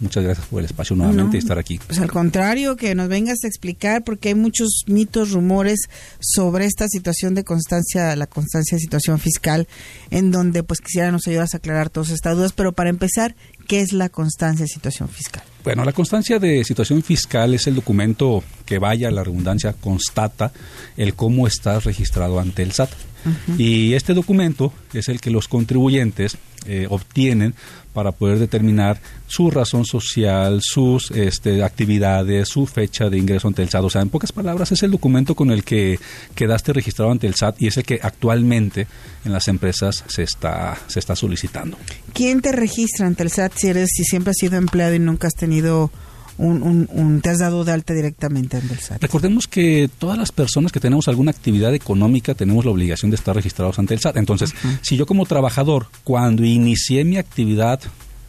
Muchas gracias por el espacio nuevamente y estar aquí. Pues al contrario, que nos vengas a explicar porque hay muchos mitos, rumores sobre esta situación de constancia, la constancia de situación fiscal, en donde pues quisiera nos ayudas a aclarar todas estas dudas. Pero para empezar, ¿qué es la constancia de situación fiscal? Bueno, la constancia de situación fiscal es el documento que vaya, la redundancia, constata el cómo estás registrado ante el SAT. Y este documento es el que los contribuyentes eh, obtienen para poder determinar su razón social, sus este, actividades, su fecha de ingreso ante el SAT. O sea, en pocas palabras, es el documento con el que quedaste registrado ante el SAT y es el que actualmente en las empresas se está, se está solicitando. ¿Quién te registra ante el SAT si, eres, si siempre has sido empleado y nunca has tenido un, un, te has dado de alta directamente ante el SAT. Recordemos que todas las personas que tenemos alguna actividad económica tenemos la obligación de estar registrados ante el SAT. Entonces, si yo como trabajador, cuando inicié mi actividad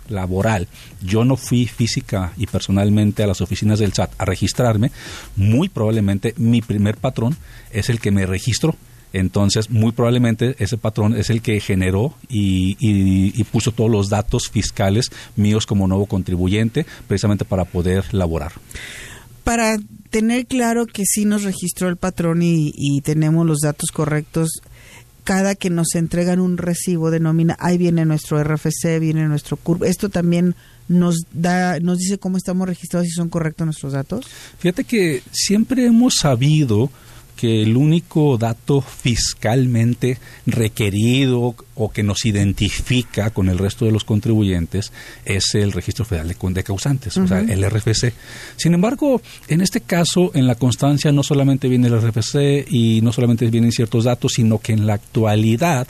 laboral, yo no fui física y personalmente a las oficinas del SAT a registrarme, muy probablemente mi primer patrón es el que me registró entonces, muy probablemente ese patrón es el que generó y, puso todos los datos fiscales míos como nuevo contribuyente, precisamente para poder laborar. Para tener claro que sí nos registró el patrón y, tenemos los datos correctos, cada que nos entregan un recibo de nómina, ahí viene nuestro RFC, viene nuestro CURP. Esto también nos da, nos dice cómo estamos registrados y son correctos nuestros datos. Fíjate que siempre hemos sabido que el único dato fiscalmente requerido o que nos identifica con el resto de los contribuyentes es el Registro Federal de, Causantes, o sea, el RFC. Sin embargo, en este caso, en la constancia no solamente viene el RFC y no solamente vienen ciertos datos, sino que en la actualidad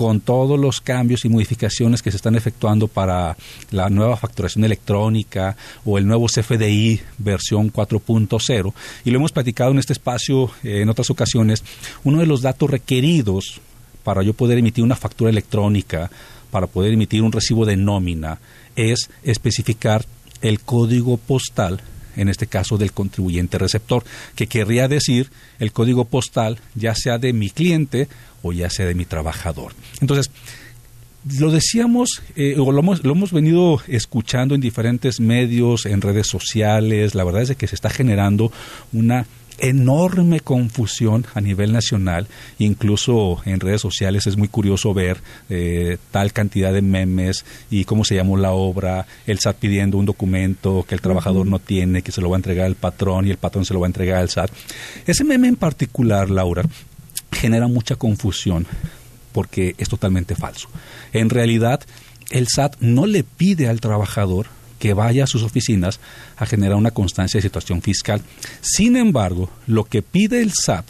con todos los cambios y modificaciones que se están efectuando para la nueva facturación electrónica o el nuevo CFDI versión 4.0, y lo hemos platicado en este espacio eh, en otras ocasiones, uno de los datos requeridos para yo poder emitir una factura electrónica, para poder emitir un recibo de nómina, es especificar el código postal en este caso del contribuyente receptor, que querría decir el código postal ya sea de mi cliente o ya sea de mi trabajador. Entonces, lo decíamos, eh, o lo hemos, lo hemos venido escuchando en diferentes medios, en redes sociales, la verdad es que se está generando una enorme confusión a nivel nacional, incluso en redes sociales es muy curioso ver eh, tal cantidad de memes y cómo se llamó la obra, el SAT pidiendo un documento que el trabajador no tiene, que se lo va a entregar al patrón y el patrón se lo va a entregar al SAT. Ese meme en particular, Laura, genera mucha confusión porque es totalmente falso. En realidad, el SAT no le pide al trabajador que vaya a sus oficinas a generar una constancia de situación fiscal. Sin embargo, lo que pide el SAT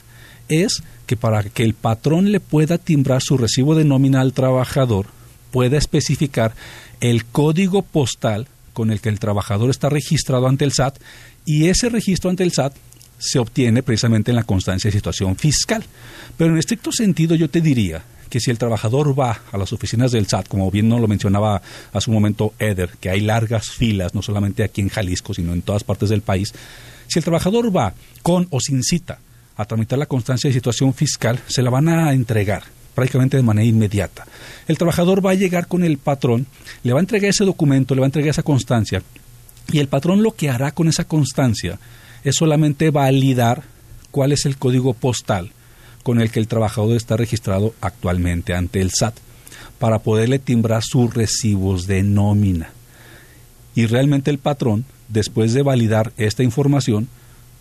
es que para que el patrón le pueda timbrar su recibo de nómina al trabajador, pueda especificar el código postal con el que el trabajador está registrado ante el SAT y ese registro ante el SAT se obtiene precisamente en la constancia de situación fiscal. Pero en estricto sentido yo te diría que si el trabajador va a las oficinas del SAT, como bien lo mencionaba hace un momento Eder, que hay largas filas, no solamente aquí en Jalisco, sino en todas partes del país, si el trabajador va con o sin cita a tramitar la constancia de situación fiscal, se la van a entregar prácticamente de manera inmediata. El trabajador va a llegar con el patrón, le va a entregar ese documento, le va a entregar esa constancia, y el patrón lo que hará con esa constancia es solamente validar cuál es el código postal con el que el trabajador está registrado actualmente ante el SAT para poderle timbrar sus recibos de nómina. y realmente el patrón, después de validar esta información,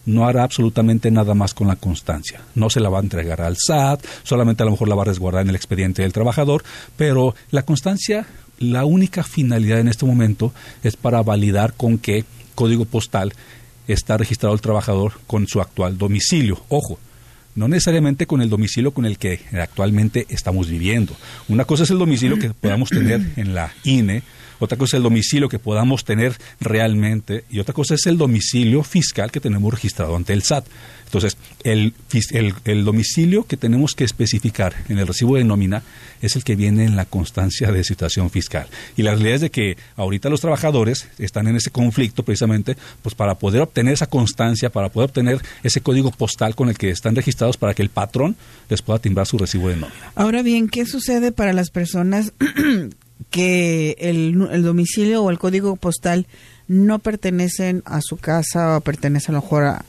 no hará absolutamente nada más con la constancia. No se la va a entregar al SAT, solamente a lo mejor la va a resguardar en el expediente del trabajador, pero la constancia, la única finalidad en este momento es para validar con qué código postal está registrado el trabajador con su actual domicilio. Ojo, no necesariamente con el domicilio con el que actualmente estamos viviendo. Una cosa es el domicilio que podamos tener en la INE, otra cosa es el domicilio que podamos tener realmente y otra cosa es el domicilio fiscal que tenemos registrado ante el SAT. Entonces, el, el, domicilio que tenemos que especificar en el recibo de nómina es el que viene en la constancia de situación fiscal. Y la realidad es de que ahorita los trabajadores están en ese conflicto precisamente pues para poder obtener esa constancia, para poder obtener ese código postal con el que están registrados para que el patrón les pueda timbrar su recibo de nómina. Ahora bien, ¿qué sucede para las personas que el, domicilio o el código postal no pertenecen a su casa o pertenecen a lo mejor a,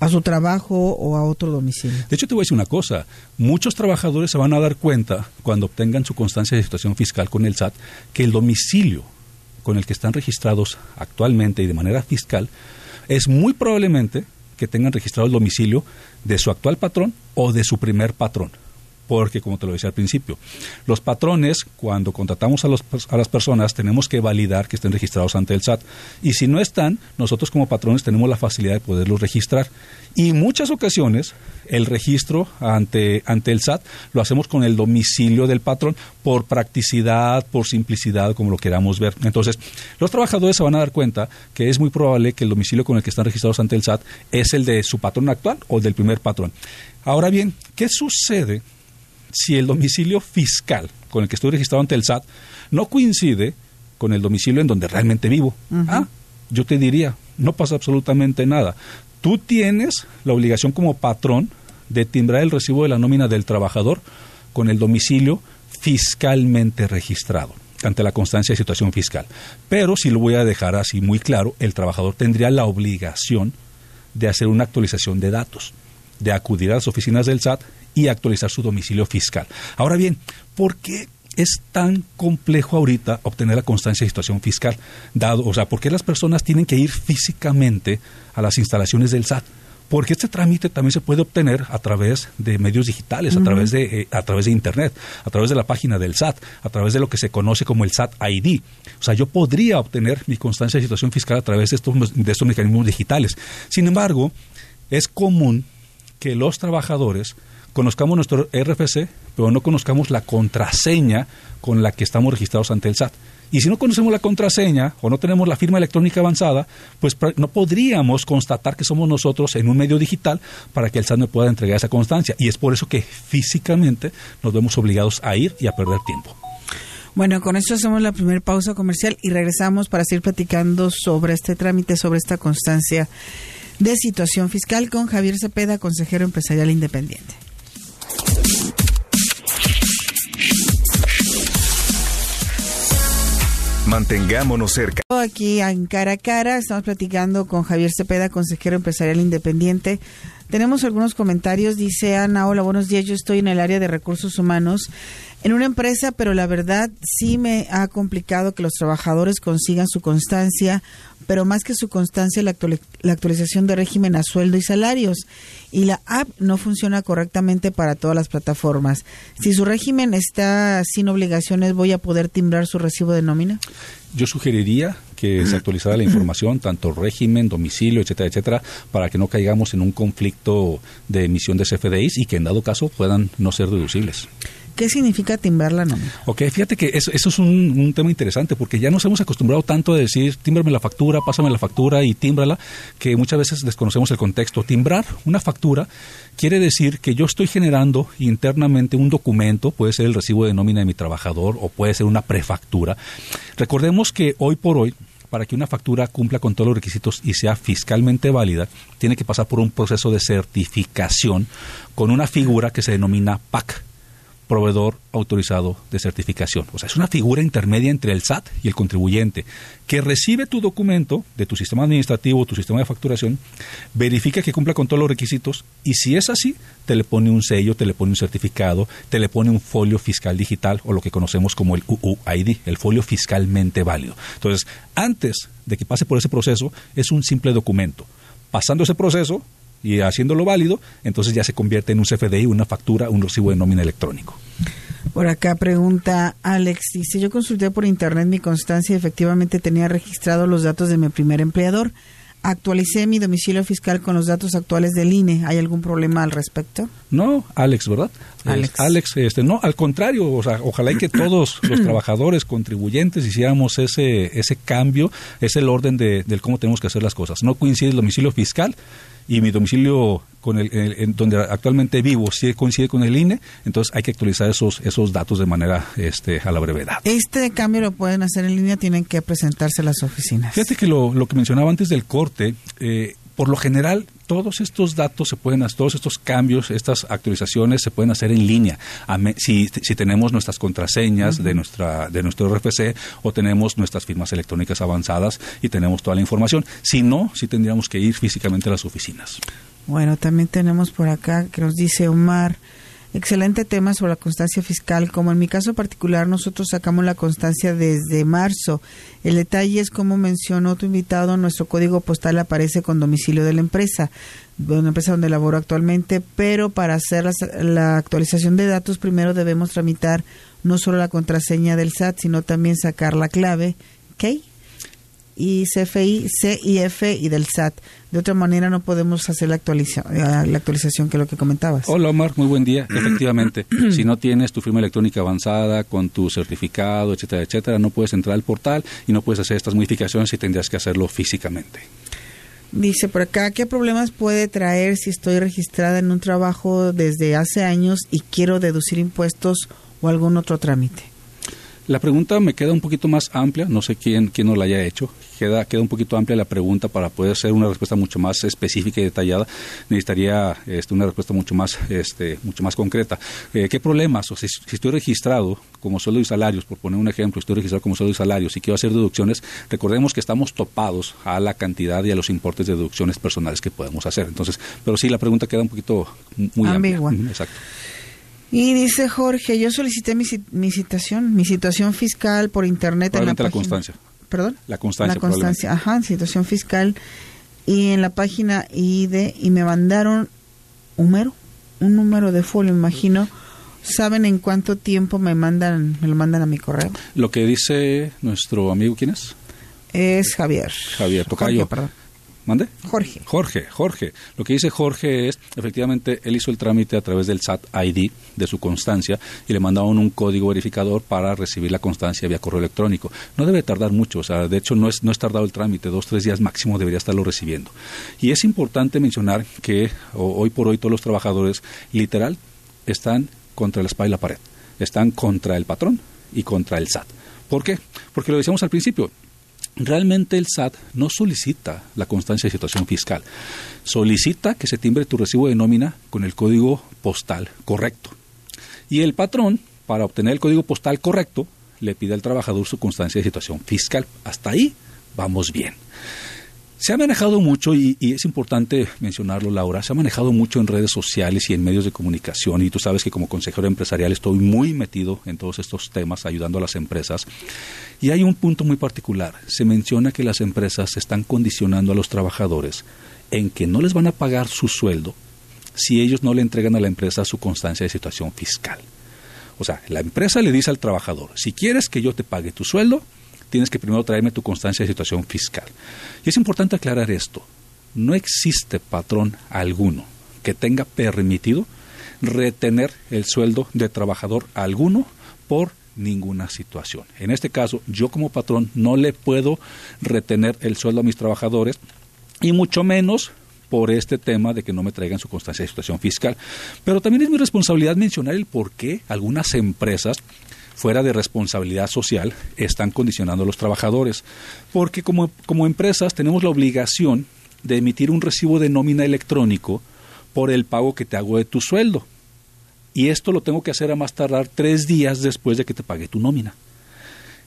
a su trabajo o a otro domicilio. De hecho, te voy a decir una cosa. Muchos trabajadores se van a dar cuenta cuando obtengan su constancia de situación fiscal con el SAT que el domicilio con el que están registrados actualmente y de manera fiscal es muy probablemente que tengan registrado el domicilio de su actual patrón o de su primer patrón porque, como te lo decía al principio, los patrones, cuando contratamos a, los, a, las personas, tenemos que validar que estén registrados ante el SAT. Y si no están, nosotros como patrones tenemos la facilidad de poderlos registrar. Y muchas ocasiones, el registro ante, ante el SAT lo hacemos con el domicilio del patrón por practicidad, por simplicidad, como lo queramos ver. Entonces, los trabajadores se van a dar cuenta que es muy probable que el domicilio con el que están registrados ante el SAT es el de su patrón actual o del primer patrón. Ahora bien, ¿qué sucede si el domicilio fiscal con el que estoy registrado ante el SAT no coincide con el domicilio en donde realmente vivo. Ah, yo te diría, no pasa absolutamente nada. Tú tienes la obligación como patrón de timbrar el recibo de la nómina del trabajador con el domicilio fiscalmente registrado ante la constancia de situación fiscal. Pero si lo voy a dejar así muy claro, el trabajador tendría la obligación de hacer una actualización de datos, de acudir a las oficinas del SAT y actualizar su domicilio fiscal. Ahora bien, ¿por qué es tan complejo ahorita obtener la constancia de situación fiscal? Dado, o sea, ¿por qué las personas tienen que ir físicamente a las instalaciones del SAT? Porque este trámite también se puede obtener a través de medios digitales, a través de eh, a través de internet, a través de la página del SAT, a través de lo que se conoce como el SAT ID. O sea, yo podría obtener mi constancia de situación fiscal a través de estos de estos mecanismos digitales. Sin embargo, es común que los trabajadores conozcamos nuestro RFC, pero no conozcamos la contraseña con la que estamos registrados ante el SAT. Y si no conocemos la contraseña o no tenemos la firma electrónica avanzada, pues no podríamos constatar que somos nosotros en un medio digital para que el SAT me pueda entregar esa constancia. Y es por eso que físicamente nos vemos obligados a ir y a perder tiempo. Bueno, con esto hacemos la primera pausa comercial y regresamos para seguir platicando sobre este trámite, sobre esta constancia de situación fiscal con Javier Cepeda, consejero empresarial independiente. Mantengámonos cerca. Aquí en cara a cara estamos platicando con Javier Cepeda, consejero empresarial independiente. Tenemos algunos comentarios. Dice Ana, hola, buenos días. Yo estoy en el área de recursos humanos en una empresa, pero la verdad sí me ha complicado que los trabajadores consigan su constancia, pero más que su constancia, la, actualización de régimen a sueldo y salarios. Y la app no funciona correctamente para todas las plataformas. Si su régimen está sin obligaciones, ¿voy a poder timbrar su recibo de nómina? Yo sugeriría que se actualizara la información, tanto régimen, domicilio, etcétera, etcétera, para que no caigamos en un conflicto de emisión de CFDIs y que en dado caso puedan no ser deducibles. ¿Qué significa timbrar la nómina? Ok, fíjate que eso, es un, tema interesante porque ya nos hemos acostumbrado tanto a decir tímbrame la factura, pásame la factura y tímbrala, que muchas veces desconocemos el contexto. Timbrar una factura quiere decir que yo estoy generando internamente un documento, puede ser el recibo de nómina de mi trabajador o puede ser una prefactura. Recordemos que hoy por hoy para que una factura cumpla con todos los requisitos y sea fiscalmente válida, tiene que pasar por un proceso de certificación con una figura que se denomina PAC proveedor autorizado de certificación. O sea, es una figura intermedia entre el SAT y el contribuyente que recibe tu documento de tu sistema administrativo, tu sistema de facturación, verifica que cumpla con todos los requisitos y si es así, te le pone un sello, te le pone un certificado, te le pone un folio fiscal digital o lo que conocemos como el UUID, el folio fiscalmente válido. Entonces, antes de que pase por ese proceso, es un simple documento. Pasando ese proceso, y haciéndolo válido, entonces ya se convierte en un CFDI, una factura, un recibo de nómina electrónico. Por acá pregunta Alex, dice, yo consulté por internet mi constancia y efectivamente tenía registrado los datos de mi primer empleador. Actualicé mi domicilio fiscal con los datos actuales del INE. ¿Hay algún problema al respecto? No, Alex, ¿verdad? Alex. Alex, este, no, al contrario, o sea, ojalá y que todos los trabajadores, contribuyentes, hiciéramos ese, ese cambio, es el orden de, del cómo tenemos que hacer las cosas. No coincide el domicilio fiscal y mi domicilio con el, en donde actualmente vivo sí coincide con el INE, entonces hay que actualizar esos esos datos de manera este a la brevedad. Este cambio lo pueden hacer en línea, tienen que presentarse a las oficinas. Fíjate que lo, lo que mencionaba antes del corte, eh, por lo general, todos estos datos se pueden hacer, todos estos cambios, estas actualizaciones se pueden hacer en línea. Si, si tenemos nuestras contraseñas de nuestra de nuestro RFC o tenemos nuestras firmas electrónicas avanzadas y tenemos toda la información. Si no, sí tendríamos que ir físicamente a las oficinas. Bueno, también tenemos por acá que nos dice Omar. Excelente tema sobre la constancia fiscal. Como en mi caso particular, nosotros sacamos la constancia desde marzo. El detalle es, como mencionó tu invitado, nuestro código postal aparece con domicilio de la empresa, de una empresa donde laboro actualmente, pero para hacer la, la actualización de datos primero debemos tramitar no solo la contraseña del SAT, sino también sacar la clave, ¿ok? Y CFI, CIF y del SAT. De otra manera no podemos hacer la, actualización, la actualización que es lo que comentabas. Hola Omar, muy buen día. Efectivamente, si no tienes tu firma electrónica avanzada con tu certificado, etcétera, etcétera, no puedes entrar al portal y no puedes hacer estas modificaciones y tendrías que hacerlo físicamente. Dice por acá, ¿qué problemas puede traer si estoy registrada en un trabajo desde hace años y quiero deducir impuestos o algún otro trámite? La pregunta me queda un poquito más amplia, no sé quién, quién nos la haya hecho, queda, queda un poquito amplia la pregunta para poder hacer una respuesta mucho más específica y detallada. Necesitaría este, una respuesta mucho más, este, mucho más concreta. Eh, ¿Qué problemas? O si, si, estoy registrado como sueldo y salarios, por poner un ejemplo, estoy registrado como sueldo y salarios y quiero hacer deducciones, recordemos que estamos topados a la cantidad y a los importes de deducciones personales que podemos hacer. Entonces, pero sí, la pregunta queda un poquito muy Ambigua. amplia. Exacto. Y dice Jorge, yo solicité mi, mi citación, mi situación fiscal por internet en la, la constancia. ¿Perdón? La constancia. La constancia, ajá, situación fiscal. Y en la página ID, y me mandaron un número, un número de folio, imagino. ¿Saben en cuánto tiempo me mandan, me lo mandan a mi correo? Lo que dice nuestro amigo, ¿quién es? Es Javier. Javier Tocayo. Jorge, perdón. ¿Mande? Jorge. Jorge, Jorge. Lo que dice Jorge es, efectivamente, él hizo el trámite a través del SAT ID de su constancia y le mandaron un código verificador para recibir la constancia vía correo electrónico. No debe tardar mucho, o sea, de hecho no es, no es tardado el trámite, dos, tres días máximo debería estarlo recibiendo. Y es importante mencionar que hoy por hoy todos los trabajadores literal están contra la espalda y la pared. Están contra el patrón y contra el SAT. ¿Por qué? Porque lo decíamos al principio, realmente el SAT no solicita la constancia de situación fiscal. Solicita que se timbre tu recibo de nómina con el código postal correcto. Y el patrón, para obtener el código postal correcto, le pide al trabajador su constancia de situación fiscal. Hasta ahí vamos bien. Se ha manejado mucho, y, es importante mencionarlo, Laura, se ha manejado mucho en redes sociales y en medios de comunicación, y tú sabes que como consejero empresarial estoy muy metido en todos estos temas, ayudando a las empresas. Y hay un punto muy particular. Se menciona que las empresas están condicionando a los trabajadores en que no les van a pagar su sueldo si ellos no le entregan a la empresa su constancia de situación fiscal. O sea, la empresa le dice al trabajador, si quieres que yo te pague tu sueldo, tienes que primero traerme tu constancia de situación fiscal. Y es importante aclarar esto. No existe patrón alguno que tenga permitido retener el sueldo de trabajador alguno por ninguna situación. En este caso, yo como patrón no le puedo retener el sueldo a mis trabajadores y mucho menos por este tema de que no me traigan su constancia de situación fiscal. Pero también es mi responsabilidad mencionar el por qué algunas empresas fuera de responsabilidad social están condicionando a los trabajadores. Porque como, como empresas tenemos la obligación de emitir un recibo de nómina electrónico por el pago que te hago de tu sueldo. y esto lo tengo que hacer a más tardar tres días después de que te pague tu nómina.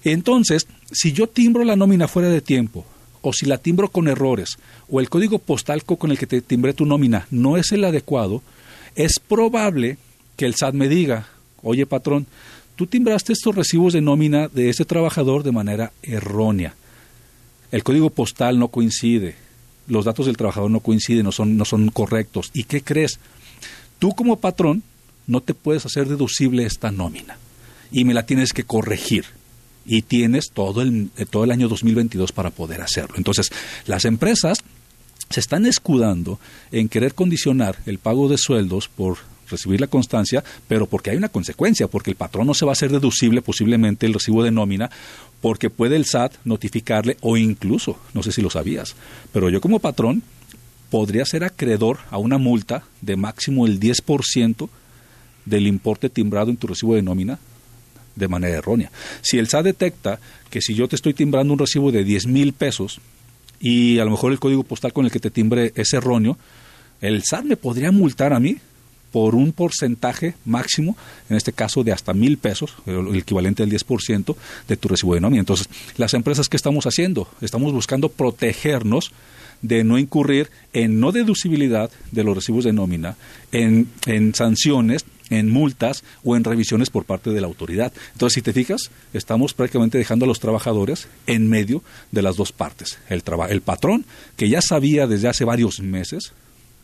Entonces, si yo timbro la nómina fuera de tiempo, o si la timbro con errores, o el código postal con el que te timbré tu nómina no es el adecuado, es probable que el SAT me diga, oye patrón, tú timbraste estos recibos de nómina de ese trabajador de manera errónea. El código postal no coincide, los datos del trabajador no coinciden, no son, no son correctos. ¿Y qué crees? Tú como patrón no te puedes hacer deducible esta nómina y me la tienes que corregir y tienes todo el, eh, todo el año 2022 para poder hacerlo. Entonces, las empresas se están escudando en querer condicionar el pago de sueldos por recibir la constancia, pero porque hay una consecuencia, porque el patrón no se va a hacer deducible posiblemente el recibo de nómina, porque puede el SAT notificarle o incluso, no sé si lo sabías, pero yo como patrón podría ser acreedor a una multa de máximo el 10% del importe timbrado en tu recibo de nómina de manera errónea. Si el SAT detecta que si yo te estoy timbrando un recibo de 10 mil pesos y a lo mejor el código postal con el que te timbre es erróneo, el SAT me podría multar a mí por un porcentaje máximo, en este caso de hasta mil pesos, el equivalente al 10% de tu recibo de nómina. Entonces, las empresas, ¿qué estamos haciendo? Estamos buscando protegernos de no incurrir en no deducibilidad de los recibos de nómina, en, sanciones en multas o en revisiones por parte de la autoridad. Entonces, si te fijas, estamos prácticamente dejando a los trabajadores en medio de las dos partes. El, el patrón, que ya sabía desde hace varios meses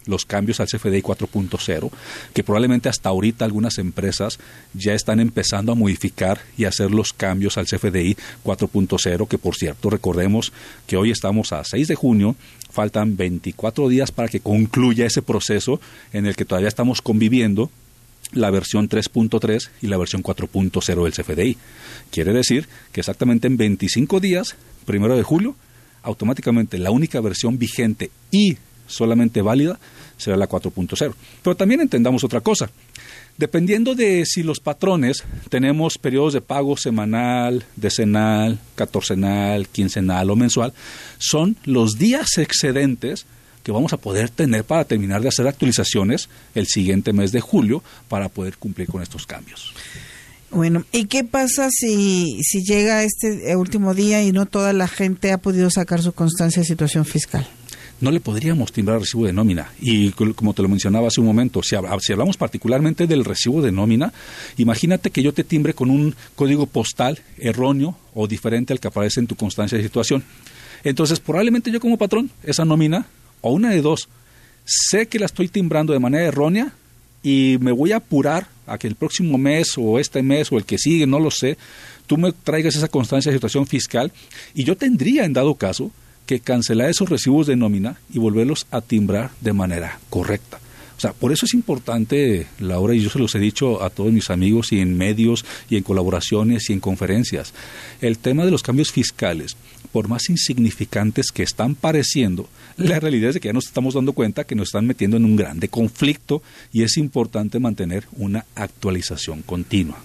los cambios al CFDI 4.0, que probablemente hasta ahorita algunas empresas ya están empezando a modificar y hacer los cambios al CFDI 4.0, que por cierto, recordemos que hoy estamos a 6 de junio, faltan 24 días para que concluya ese proceso en el que todavía estamos conviviendo la versión 3.3 y la versión 4.0 del CFDI. Quiere decir que exactamente en 25 días, primero de julio, automáticamente la única versión vigente y solamente válida será la 4.0. Pero también entendamos otra cosa. Dependiendo de si los patrones tenemos periodos de pago semanal, decenal, catorcenal, quincenal o mensual, son los días excedentes que vamos a poder tener para terminar de hacer actualizaciones el siguiente mes de julio para poder cumplir con estos cambios. Bueno, ¿y qué pasa si, si llega este último día y no toda la gente ha podido sacar su constancia de situación fiscal? No le podríamos timbrar recibo de nómina. Y como te lo mencionaba hace un momento, si, hablamos particularmente del recibo de nómina, imagínate que yo te timbre con un código postal erróneo o diferente al que aparece en tu constancia de situación. Entonces, probablemente yo como patrón, esa nómina o una de dos, sé que la estoy timbrando de manera errónea y me voy a apurar a que el próximo mes o este mes o el que sigue, no lo sé, tú me traigas esa constancia de situación fiscal y yo tendría, en dado caso, que cancelar esos recibos de nómina y volverlos a timbrar de manera correcta. O sea, por eso es importante, Laura, y yo se los he dicho a todos mis amigos y en medios y en colaboraciones y en conferencias, el tema de los cambios fiscales por más insignificantes que están pareciendo, la realidad es que ya nos estamos dando cuenta que nos están metiendo en un grande conflicto y es importante mantener una actualización continua.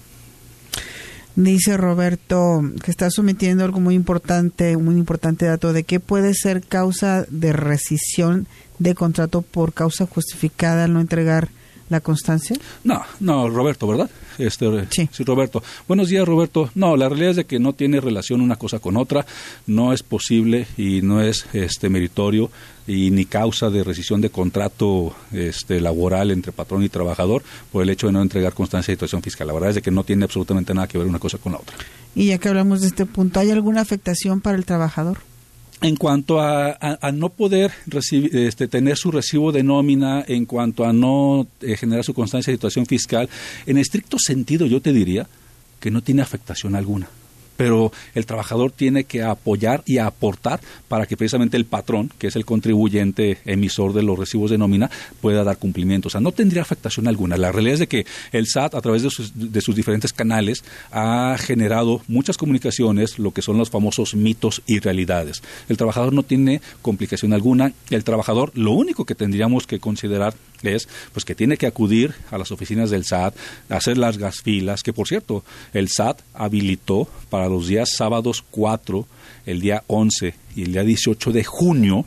Dice Roberto que está sometiendo algo muy importante, un muy importante dato de que puede ser causa de rescisión de contrato por causa justificada al no entregar la constancia? No, no, Roberto, ¿verdad? Este, sí. Roberto. Buenos días, Roberto. No, la realidad es de que no tiene relación una cosa con otra, no es posible y no es este meritorio y ni causa de rescisión de contrato este, laboral entre patrón y trabajador por el hecho de no entregar constancia de situación fiscal. La verdad es de que no tiene absolutamente nada que ver una cosa con la otra. Y ya que hablamos de este punto, ¿hay alguna afectación para el trabajador? En cuanto a, no poder recibir, este, tener su recibo de nómina, en cuanto a no eh, generar su constancia de situación fiscal, en estricto sentido yo te diría que no tiene afectación alguna pero el trabajador tiene que apoyar y aportar para que precisamente el patrón, que es el contribuyente emisor de los recibos de nómina, pueda dar cumplimiento. O sea, no tendría afectación alguna. La realidad es de que el SAT, a través de sus, de sus diferentes canales, ha generado muchas comunicaciones, lo que son los famosos mitos y realidades. El trabajador no tiene complicación alguna. El trabajador, lo único que tendríamos que considerar es pues que tiene que acudir a las oficinas del SAT, hacer largas filas, que por cierto, el SAT habilitó para los días sábados 4, el día 11 y el día 18 de junio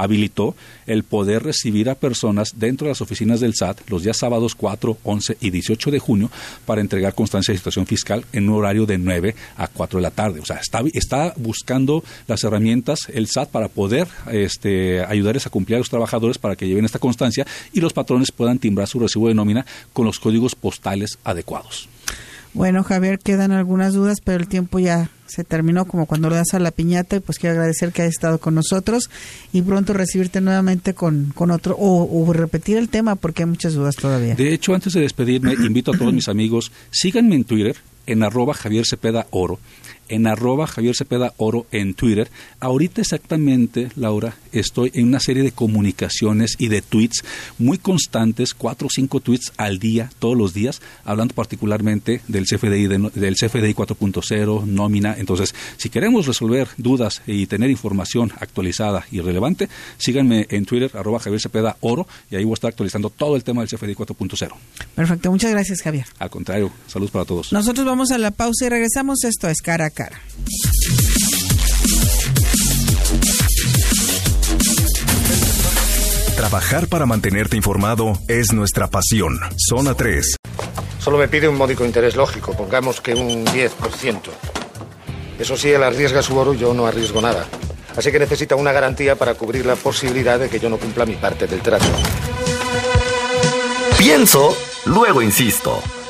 habilitó el poder recibir a personas dentro de las oficinas del SAT los días sábados 4, 11 y 18 de junio para entregar constancia de situación fiscal en un horario de 9 a 4 de la tarde. O sea, está, está buscando las herramientas el SAT para poder este, ayudarles a cumplir a los trabajadores para que lleven esta constancia y los patrones puedan timbrar su recibo de nómina con los códigos postales adecuados. Bueno, Javier, quedan algunas dudas, pero el tiempo ya se terminó como cuando le das a la piñata y pues quiero agradecer que hayas estado con nosotros y pronto recibirte nuevamente con, con otro o, repetir el tema porque hay muchas dudas todavía. De hecho, antes de despedirme, invito a todos mis amigos, síganme en Twitter en arroba Javier Cepeda Oro en arroba Javier Cepeda Oro en Twitter. Ahorita exactamente, Laura, estoy en una serie de comunicaciones y de tweets muy constantes, cuatro o cinco tweets al día, todos los días, hablando particularmente del CFDI, del CFDI 4.0, nómina. Entonces, si queremos resolver dudas y tener información actualizada y relevante, síganme en Twitter, arroba Javier Cepeda Oro, y ahí voy a estar actualizando todo el tema del CFDI 4.0. Perfecto, muchas gracias, Javier. Al contrario, saludos para todos. Nosotros vamos a la pausa y regresamos. Esto es cara Trabajar para mantenerte informado es nuestra pasión. Zona 3. Solo me pide un módico interés lógico, pongamos que un 10%. Eso sí, él arriesga su oro, yo no arriesgo nada. Así que necesita una garantía para cubrir la posibilidad de que yo no cumpla mi parte del trato. Pienso, luego insisto.